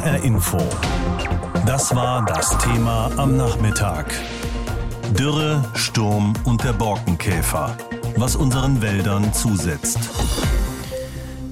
HR Info. Das war das Thema am Nachmittag. Dürre, Sturm und der Borkenkäfer. Was unseren Wäldern zusetzt.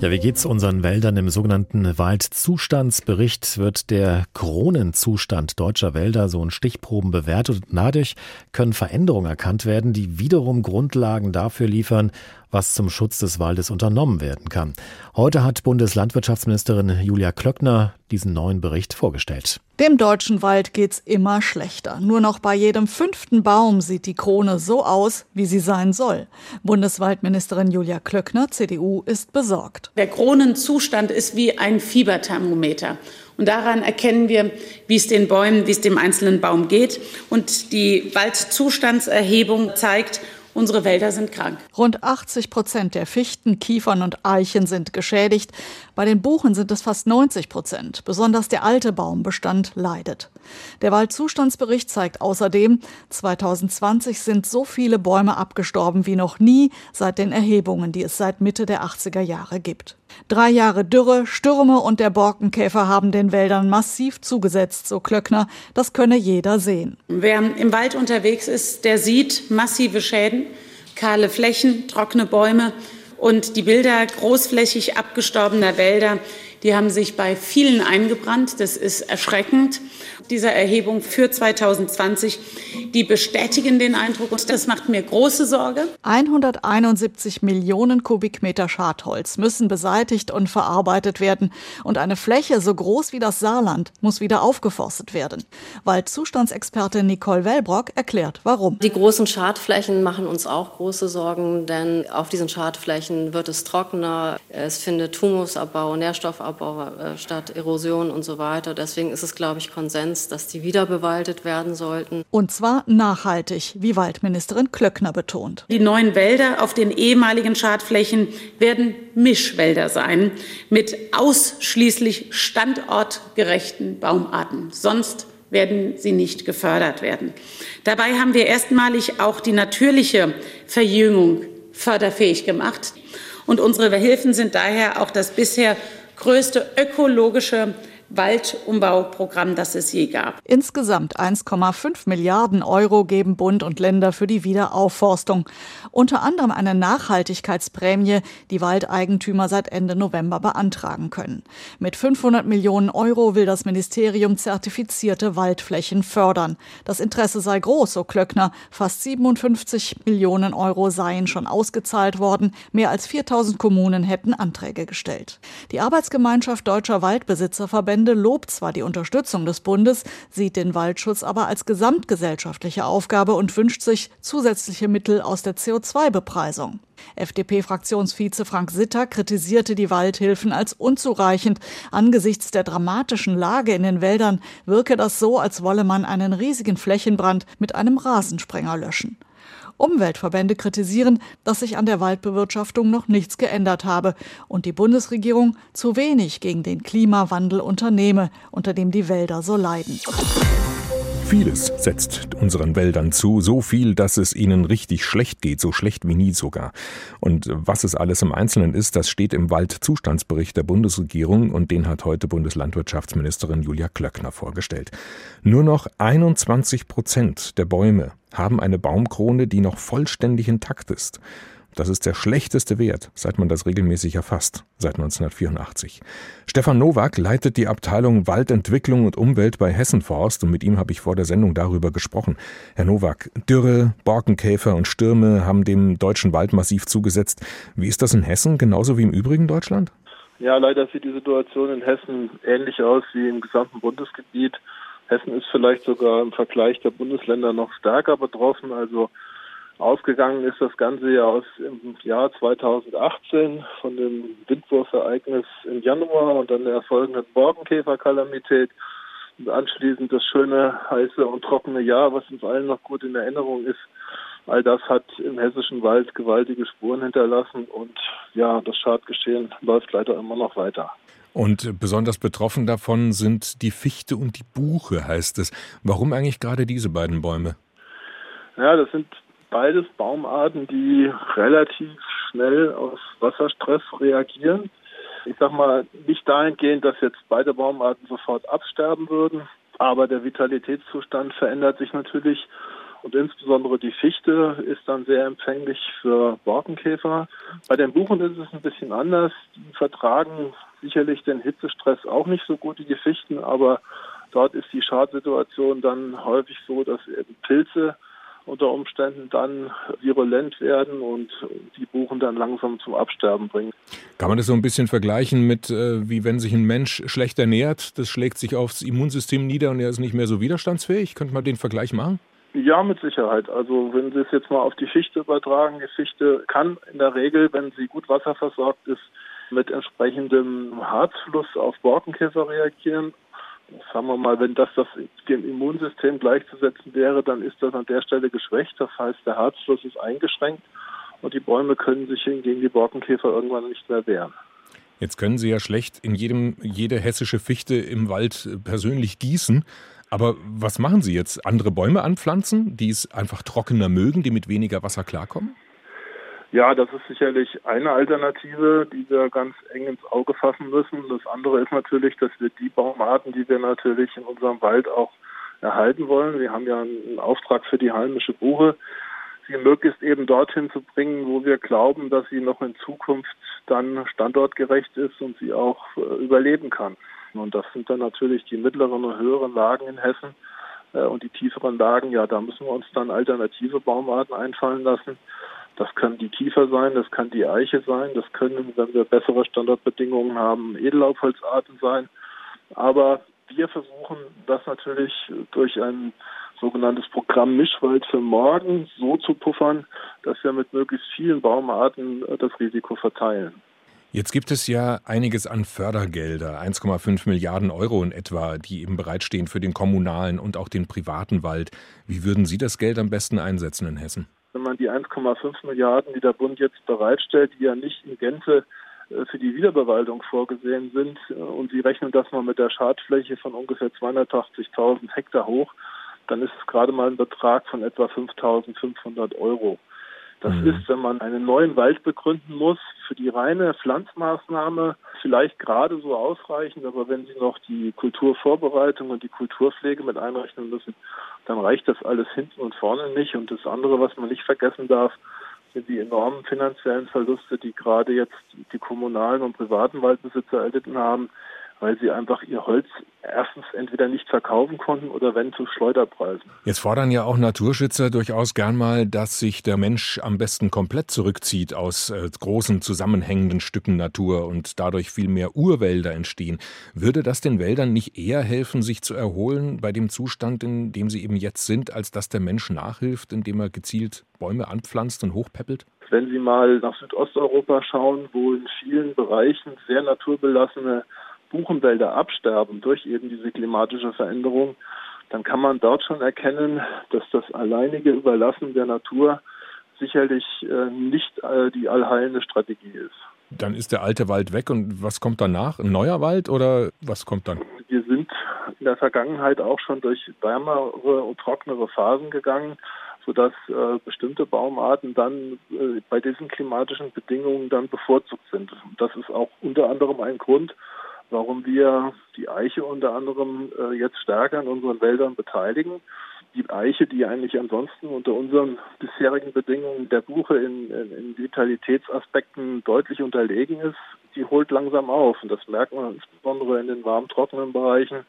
Ja, wie geht's unseren Wäldern? Im sogenannten Waldzustandsbericht wird der Kronenzustand deutscher Wälder so in Stichproben bewertet und dadurch können Veränderungen erkannt werden, die wiederum Grundlagen dafür liefern, was zum Schutz des Waldes unternommen werden kann. Heute hat Bundeslandwirtschaftsministerin Julia Klöckner diesen neuen Bericht vorgestellt. Dem deutschen Wald geht's immer schlechter. Nur noch bei jedem fünften Baum sieht die Krone so aus, wie sie sein soll. Bundeswaldministerin Julia Klöckner, CDU, ist besorgt. Der Kronenzustand ist wie ein Fieberthermometer. Und daran erkennen wir, wie es den Bäumen, wie es dem einzelnen Baum geht. Und die Waldzustandserhebung zeigt, Unsere Wälder sind krank. Rund 80 Prozent der Fichten, Kiefern und Eichen sind geschädigt. Bei den Buchen sind es fast 90 Prozent. Besonders der alte Baumbestand leidet. Der Waldzustandsbericht zeigt außerdem, 2020 sind so viele Bäume abgestorben wie noch nie seit den Erhebungen, die es seit Mitte der 80er Jahre gibt. Drei Jahre Dürre, Stürme und der Borkenkäfer haben den Wäldern massiv zugesetzt, so Klöckner. Das könne jeder sehen. Wer im Wald unterwegs ist, der sieht massive Schäden, kahle Flächen, trockene Bäume und die Bilder großflächig abgestorbener Wälder die haben sich bei vielen eingebrannt. Das ist erschreckend. Dieser Erhebung für 2020, die bestätigen den Eindruck und das macht mir große Sorge. 171 Millionen Kubikmeter Schadholz müssen beseitigt und verarbeitet werden und eine Fläche so groß wie das Saarland muss wieder aufgeforstet werden. Waldzustandsexperte Nicole Wellbrock erklärt, warum. Die großen Schadflächen machen uns auch große Sorgen, denn auf diesen Schadflächen wird es trockener, es findet Humusabbau, Nährstoffabbau Wiederaufbau äh, statt Erosion und so weiter. Deswegen ist es, glaube ich, Konsens, dass die wieder bewaldet werden sollten. Und zwar nachhaltig, wie Waldministerin Klöckner betont. Die neuen Wälder auf den ehemaligen Schadflächen werden Mischwälder sein mit ausschließlich standortgerechten Baumarten. Sonst werden sie nicht gefördert werden. Dabei haben wir erstmalig auch die natürliche Verjüngung förderfähig gemacht. Und unsere Hilfen sind daher auch das bisher größte ökologische Waldumbauprogramm, das es je gab. Insgesamt 1,5 Milliarden Euro geben Bund und Länder für die Wiederaufforstung. Unter anderem eine Nachhaltigkeitsprämie, die Waldeigentümer seit Ende November beantragen können. Mit 500 Millionen Euro will das Ministerium zertifizierte Waldflächen fördern. Das Interesse sei groß, so Klöckner. Fast 57 Millionen Euro seien schon ausgezahlt worden. Mehr als 4000 Kommunen hätten Anträge gestellt. Die Arbeitsgemeinschaft Deutscher Waldbesitzerverbände Verbände lobt zwar die Unterstützung des Bundes, sieht den Waldschutz aber als gesamtgesellschaftliche Aufgabe und wünscht sich zusätzliche Mittel aus der CO2-Bepreisung. FDP-Fraktionsvize Frank Sitter kritisierte die Waldhilfen als unzureichend. Angesichts der dramatischen Lage in den Wäldern wirke das so, als wolle man einen riesigen Flächenbrand mit einem Rasensprenger löschen. Umweltverbände kritisieren, dass sich an der Waldbewirtschaftung noch nichts geändert habe und die Bundesregierung zu wenig gegen den Klimawandel unternehme, unter dem die Wälder so leiden. Vieles setzt unseren Wäldern zu, so viel, dass es ihnen richtig schlecht geht, so schlecht wie nie sogar. Und was es alles im Einzelnen ist, das steht im Waldzustandsbericht der Bundesregierung und den hat heute Bundeslandwirtschaftsministerin Julia Klöckner vorgestellt. Nur noch 21 Prozent der Bäume haben eine Baumkrone, die noch vollständig intakt ist. Das ist der schlechteste Wert, seit man das regelmäßig erfasst, seit 1984. Stefan Nowak leitet die Abteilung Waldentwicklung und Umwelt bei Hessenforst und mit ihm habe ich vor der Sendung darüber gesprochen. Herr Nowak, Dürre, Borkenkäfer und Stürme haben dem deutschen Wald massiv zugesetzt. Wie ist das in Hessen, genauso wie im übrigen Deutschland? Ja, leider sieht die Situation in Hessen ähnlich aus wie im gesamten Bundesgebiet. Hessen ist vielleicht sogar im Vergleich der Bundesländer noch stärker betroffen. Also Ausgegangen ist das Ganze ja aus im Jahr 2018 von dem Windwurfereignis im Januar und dann der erfolgenden Borkenkäferkalamität und anschließend das schöne, heiße und trockene Jahr, was uns allen noch gut in Erinnerung ist. All das hat im hessischen Wald gewaltige Spuren hinterlassen und ja, das Schadgeschehen läuft leider immer noch weiter. Und besonders betroffen davon sind die Fichte und die Buche, heißt es. Warum eigentlich gerade diese beiden Bäume? Ja, das sind beides Baumarten, die relativ schnell auf Wasserstress reagieren. Ich sag mal, nicht dahingehend, dass jetzt beide Baumarten sofort absterben würden, aber der Vitalitätszustand verändert sich natürlich und insbesondere die Fichte ist dann sehr empfänglich für Borkenkäfer. Bei den Buchen ist es ein bisschen anders. Die vertragen sicherlich den Hitzestress auch nicht so gut wie die Fichten, aber dort ist die Schadsituation dann häufig so, dass eben Pilze unter Umständen dann virulent werden und die Buchen dann langsam zum Absterben bringen. Kann man das so ein bisschen vergleichen mit, äh, wie wenn sich ein Mensch schlecht ernährt, das schlägt sich aufs Immunsystem nieder und er ist nicht mehr so widerstandsfähig? Könnte man den Vergleich machen? Ja, mit Sicherheit. Also wenn Sie es jetzt mal auf die Fichte übertragen, die Fichte kann in der Regel, wenn sie gut wasserversorgt ist, mit entsprechendem Harzfluss auf Borkenkäfer reagieren. Sagen wir mal, wenn das, das dem Immunsystem gleichzusetzen wäre, dann ist das an der Stelle geschwächt. Das heißt, der Harzfluss ist eingeschränkt und die Bäume können sich gegen die Borkenkäfer irgendwann nicht mehr wehren. Jetzt können Sie ja schlecht in jedem, jede hessische Fichte im Wald persönlich gießen. Aber was machen Sie jetzt? Andere Bäume anpflanzen, die es einfach trockener mögen, die mit weniger Wasser klarkommen? Ja, das ist sicherlich eine Alternative, die wir ganz eng ins Auge fassen müssen. Das andere ist natürlich, dass wir die Baumarten, die wir natürlich in unserem Wald auch erhalten wollen, wir haben ja einen Auftrag für die heimische Buche, sie möglichst eben dorthin zu bringen, wo wir glauben, dass sie noch in Zukunft dann standortgerecht ist und sie auch äh, überleben kann. Und das sind dann natürlich die mittleren und höheren Lagen in Hessen. Äh, und die tieferen Lagen, ja, da müssen wir uns dann alternative Baumarten einfallen lassen. Das kann die Kiefer sein, das kann die Eiche sein, das können, wenn wir bessere Standardbedingungen haben, Edellaubholzarten sein. Aber wir versuchen das natürlich durch ein sogenanntes Programm Mischwald für morgen so zu puffern, dass wir mit möglichst vielen Baumarten das Risiko verteilen. Jetzt gibt es ja einiges an Fördergelder, 1,5 Milliarden Euro in etwa, die eben bereitstehen für den kommunalen und auch den privaten Wald. Wie würden Sie das Geld am besten einsetzen in Hessen? Wenn man die 1,5 Milliarden, die der Bund jetzt bereitstellt, die ja nicht in Gänze äh, für die Wiederbewaldung vorgesehen sind, äh, und Sie rechnen das mal mit der Schadfläche von ungefähr 280.000 Hektar hoch, dann ist es gerade mal ein Betrag von etwa 5.500 Euro. Das mhm. ist, wenn man einen neuen Wald begründen muss, für die reine Pflanzmaßnahme vielleicht gerade so ausreichend, aber wenn Sie noch die Kulturvorbereitung und die Kulturpflege mit einrechnen müssen, dann reicht das alles hinten und vorne nicht. Und das andere, was man nicht vergessen darf, sind die enormen finanziellen Verluste, die gerade jetzt die kommunalen und privaten Waldbesitzer erlitten haben, weil sie einfach ihr Holz erstens entweder nicht verkaufen konnten oder wenn zu Schleuderpreisen. Jetzt fordern ja auch Naturschützer durchaus gern mal, dass sich der Mensch am besten komplett zurückzieht aus äh, großen zusammenhängenden Stücken Natur und dadurch viel mehr Urwälder entstehen. Würde das den Wäldern nicht eher helfen, sich zu erholen bei dem Zustand, in dem sie eben jetzt sind, als dass der Mensch nachhilft, indem er gezielt Bäume anpflanzt und hochpäppelt? Wenn Sie mal nach Südosteuropa schauen, wo in vielen Bereichen sehr naturbelassene Buchenwälder absterben durch eben diese klimatische Veränderung, dann kann man dort schon erkennen, dass das alleinige Überlassen der Natur sicherlich äh, nicht äh, die allheilende Strategie ist. Dann ist der alte Wald weg und was kommt danach? Ein neuer Wald oder was kommt dann? Wir sind in der Vergangenheit auch schon durch wärmere und trocknere Phasen gegangen, sodass äh, bestimmte Baumarten dann äh, bei diesen klimatischen Bedingungen dann bevorzugt sind. Das ist auch unter anderem ein Grund, warum wir die Eiche unter anderem äh, jetzt stärker in unseren Wäldern beteiligen. Die Eiche, die eigentlich ansonsten unter unseren bisherigen Bedingungen der Buche in, in, in Vitalitätsaspekten deutlich unterlegen ist, die holt langsam auf. Und das merkt man insbesondere in den warm trockenen Bereichen,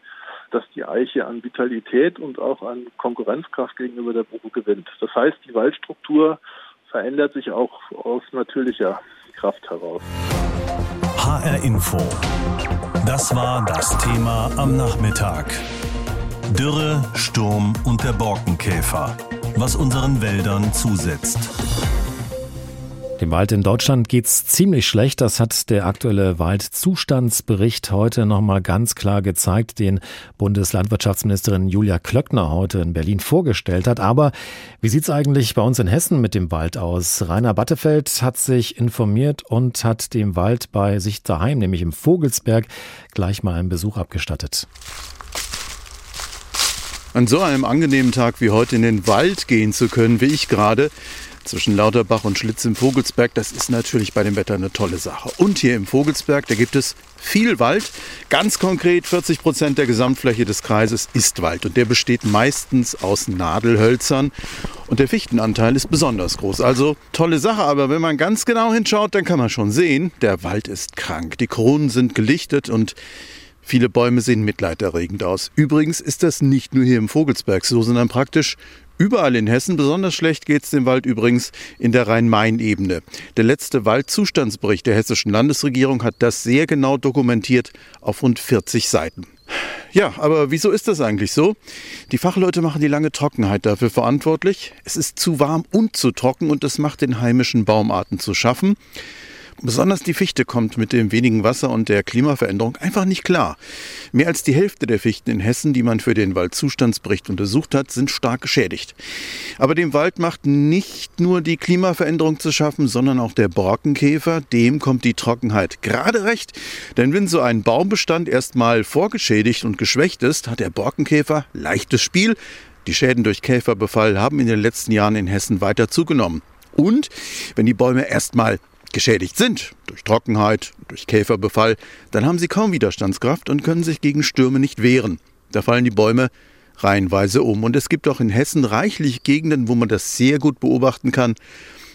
dass die Eiche an Vitalität und auch an Konkurrenzkraft gegenüber der Buche gewinnt. Das heißt, die Waldstruktur verändert sich auch aus natürlicher Kraft heraus. HR Info. Das war das Thema am Nachmittag. Dürre, Sturm und der Borkenkäfer. Was unseren Wäldern zusetzt. Dem Wald in Deutschland geht's ziemlich schlecht. Das hat der aktuelle Waldzustandsbericht heute nochmal ganz klar gezeigt, den Bundeslandwirtschaftsministerin Julia Klöckner heute in Berlin vorgestellt hat. Aber wie sieht's eigentlich bei uns in Hessen mit dem Wald aus? Rainer Battefeld hat sich informiert und hat dem Wald bei sich daheim, nämlich im Vogelsberg, gleich mal einen Besuch abgestattet. an so einem angenehmen Tag wie heute in den Wald gehen zu können, wie ich gerade, zwischen Lauterbach und Schlitz im Vogelsberg, das ist natürlich bei dem Wetter eine tolle Sache. Und hier im Vogelsberg, da gibt es viel Wald. Ganz konkret 40 Prozent der Gesamtfläche des Kreises ist Wald und der besteht meistens aus Nadelhölzern und der Fichtenanteil ist besonders groß. Also tolle Sache, aber wenn man ganz genau hinschaut, dann kann man schon sehen, der Wald ist krank. Die Kronen sind gelichtet und Viele Bäume sehen mitleiderregend aus. Übrigens ist das nicht nur hier im Vogelsberg so, sondern praktisch Überall in Hessen, besonders schlecht geht es dem Wald übrigens in der Rhein-Main-Ebene. Der letzte Waldzustandsbericht der hessischen Landesregierung hat das sehr genau dokumentiert auf rund 40 Seiten. Ja, aber wieso ist das eigentlich so? Die Fachleute machen die lange Trockenheit dafür verantwortlich. Es ist zu warm und zu trocken und das macht den heimischen Baumarten zu schaffen. Besonders die Fichte kommt mit dem wenigen Wasser und der Klimaveränderung einfach nicht klar. Mehr als die Hälfte der Fichten in Hessen, die man für den Waldzustandsbericht untersucht hat, sind stark geschädigt. Aber dem Wald macht nicht nur die Klimaveränderung zu schaffen, sondern auch der Borkenkäfer. Dem kommt die Trockenheit gerade recht. Denn wenn so ein Baumbestand erstmal vorgeschädigt und geschwächt ist, hat der Borkenkäfer leichtes Spiel. Die Schäden durch Käferbefall haben in den letzten Jahren in Hessen weiter zugenommen. Und wenn die Bäume erstmal geschädigt sind durch Trockenheit, durch Käferbefall, dann haben sie kaum Widerstandskraft und können sich gegen Stürme nicht wehren. Da fallen die Bäume reihenweise um. Und es gibt auch in Hessen reichlich Gegenden, wo man das sehr gut beobachten kann.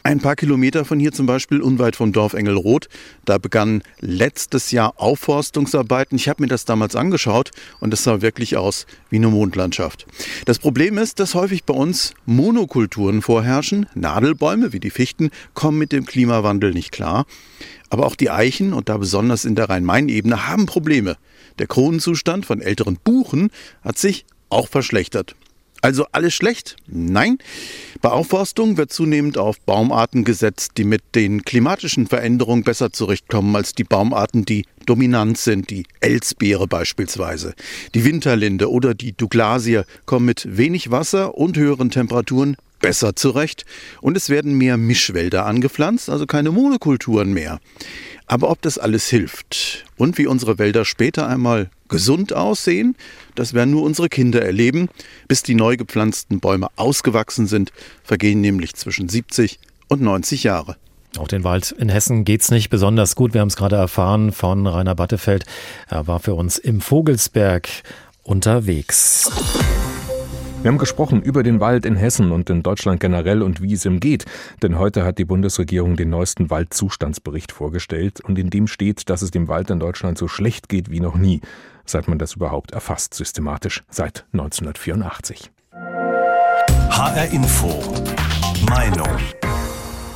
Ein paar Kilometer von hier zum Beispiel, unweit vom Dorf Engelroth, da begannen letztes Jahr Aufforstungsarbeiten. Ich habe mir das damals angeschaut und das sah wirklich aus wie eine Mondlandschaft. Das Problem ist, dass häufig bei uns Monokulturen vorherrschen. Nadelbäume wie die Fichten kommen mit dem Klimawandel nicht klar. Aber auch die Eichen, und da besonders in der Rhein-Main-Ebene, haben Probleme. Der Kronenzustand von älteren Buchen hat sich auch verschlechtert. Also alles schlecht? Nein. Bei Aufforstung wird zunehmend auf Baumarten gesetzt, die mit den klimatischen Veränderungen besser zurechtkommen als die Baumarten, die dominant sind, die Elsbeere beispielsweise. Die Winterlinde oder die Douglasie kommen mit wenig Wasser und höheren Temperaturen besser zurecht und es werden mehr Mischwälder angepflanzt, also keine Monokulturen mehr. Aber ob das alles hilft und wie unsere Wälder später einmal gesund aussehen, das werden nur unsere Kinder erleben. Bis die neu gepflanzten Bäume ausgewachsen sind, vergehen nämlich zwischen 70 und 90 Jahre. Auch den Wald in Hessen geht's nicht besonders gut. Wir haben es gerade erfahren von Rainer Battefeld. Er war für uns im Vogelsberg unterwegs. Wir haben gesprochen über den Wald in Hessen und in Deutschland generell und wie es ihm geht. Denn heute hat die Bundesregierung den neuesten Waldzustandsbericht vorgestellt und in dem steht, dass es dem Wald in Deutschland so schlecht geht wie noch nie, seit man das überhaupt erfasst, systematisch seit 1984. HR Info. Meinung.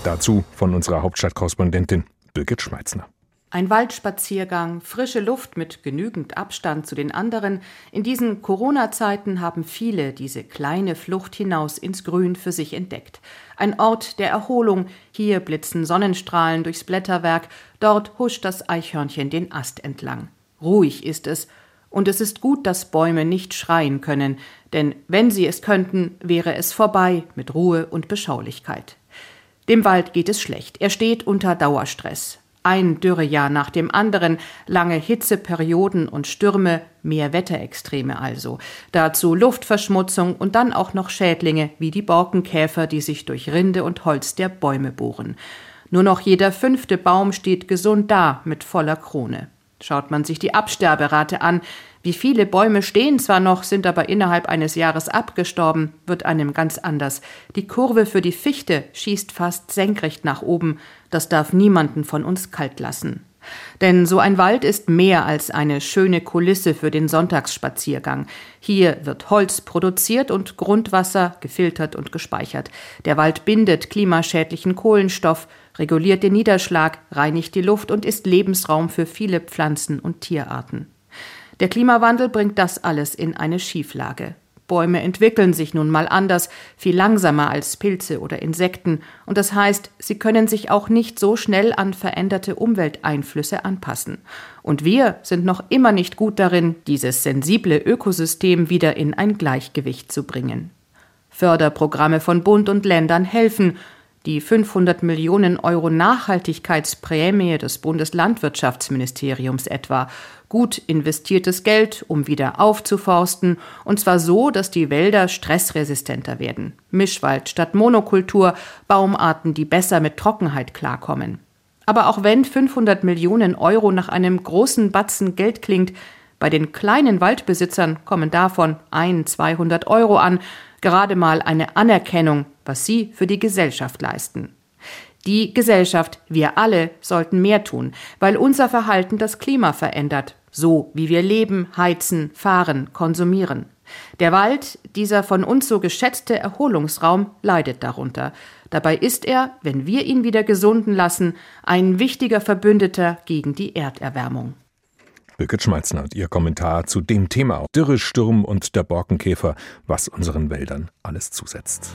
Dazu von unserer Hauptstadtkorrespondentin Birgit Schmeitzner. Ein Waldspaziergang, frische Luft mit genügend Abstand zu den anderen. In diesen Corona-Zeiten haben viele diese kleine Flucht hinaus ins Grün für sich entdeckt. Ein Ort der Erholung. Hier blitzen Sonnenstrahlen durchs Blätterwerk, dort huscht das Eichhörnchen den Ast entlang. Ruhig ist es. Und es ist gut, dass Bäume nicht schreien können, denn wenn sie es könnten, wäre es vorbei mit Ruhe und Beschaulichkeit. Dem Wald geht es schlecht. Er steht unter Dauerstress. Ein Dürrejahr nach dem anderen, lange Hitzeperioden und Stürme, mehr Wetterextreme also. Dazu Luftverschmutzung und dann auch noch Schädlinge wie die Borkenkäfer, die sich durch Rinde und Holz der Bäume bohren. Nur noch jeder fünfte Baum steht gesund da mit voller Krone. Schaut man sich die Absterberate an, wie viele Bäume stehen zwar noch, sind aber innerhalb eines Jahres abgestorben, wird einem ganz anders. Die Kurve für die Fichte schießt fast senkrecht nach oben. Das darf niemanden von uns kalt lassen. Denn so ein Wald ist mehr als eine schöne Kulisse für den Sonntagsspaziergang. Hier wird Holz produziert und Grundwasser gefiltert und gespeichert. Der Wald bindet klimaschädlichen Kohlenstoff, reguliert den Niederschlag, reinigt die Luft und ist Lebensraum für viele Pflanzen und Tierarten. Der Klimawandel bringt das alles in eine Schieflage. Bäume entwickeln sich nun mal anders, viel langsamer als Pilze oder Insekten, und das heißt, sie können sich auch nicht so schnell an veränderte Umwelteinflüsse anpassen. Und wir sind noch immer nicht gut darin, dieses sensible Ökosystem wieder in ein Gleichgewicht zu bringen. Förderprogramme von Bund und Ländern helfen, Die 500 Millionen Euro Nachhaltigkeitsprämie des Bundeslandwirtschaftsministeriums etwa. Gut investiertes Geld, um wieder aufzuforsten, und zwar so, dass die Wälder stressresistenter werden. Mischwald statt Monokultur, Baumarten, die besser mit Trockenheit klarkommen. Aber auch wenn 500 Millionen Euro nach einem großen Batzen Geld klingt, bei den kleinen Waldbesitzern kommen davon ein, 200 Euro an, gerade mal eine Anerkennung, was sie für die Gesellschaft leisten. Die Gesellschaft, wir alle, sollten mehr tun, weil unser Verhalten das Klima verändert, so wie wir leben, heizen, fahren, konsumieren. Der Wald, dieser von uns so geschätzte Erholungsraum, leidet darunter. Dabei ist er, wenn wir ihn wieder gesunden lassen, ein wichtiger Verbündeter gegen die Erderwärmung. Birgit Schmalzner und ihr Kommentar zu dem Thema Dürre, Sturm und der Borkenkäfer, was unseren Wäldern alles zusetzt.